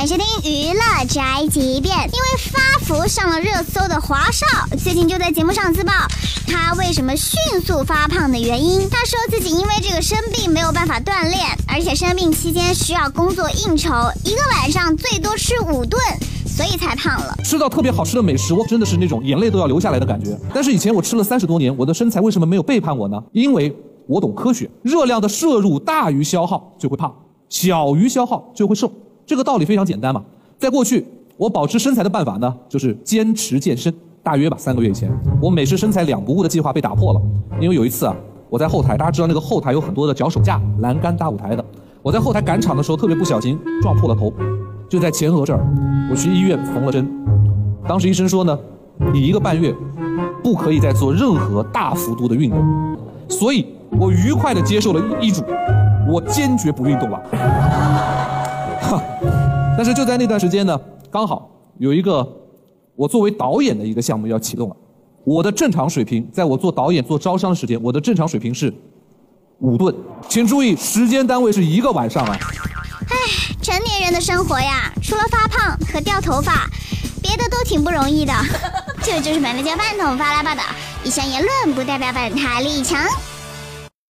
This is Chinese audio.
欢迎收听娱乐宅急便。因为发福上了热搜的华少，最近就在节目上自曝他为什么迅速发胖的原因。他说自己因为这个生病没有办法锻炼，而且生病期间需要工作应酬，一个晚上最多吃五顿，所以才胖了。吃到特别好吃的美食，我真的是那种眼泪都要流下来的感觉。但是以前我吃了三十多年，我的身材为什么没有背叛我呢？因为我懂科学，热量的摄入大于消耗就会胖，小于消耗就会瘦。这个道理非常简单嘛。在过去，我保持身材的办法呢，就是坚持健身。大约吧，三个月以前，我美食身材两不误的计划被打破了。因为有一次啊，我在后台，大家知道那个后台有很多的脚手架、栏杆搭舞台的。我在后台赶场的时候，特别不小心撞破了头，就在前额这儿，我去医院缝了针。当时医生说呢，你一个半月不可以再做任何大幅度的运动。所以我愉快地接受了医嘱，我坚决不运动了。但是就在那段时间呢，刚好有一个我作为导演的一个项目要启动了。我的正常水平，在我做导演做招商的时间，我的正常水平是五顿。请注意，时间单位是一个晚上啊。唉，成年人的生活呀，除了发胖和掉头发，别的都挺不容易的。这就是本台交饭桶发来报道，以上言论不代表本台立场。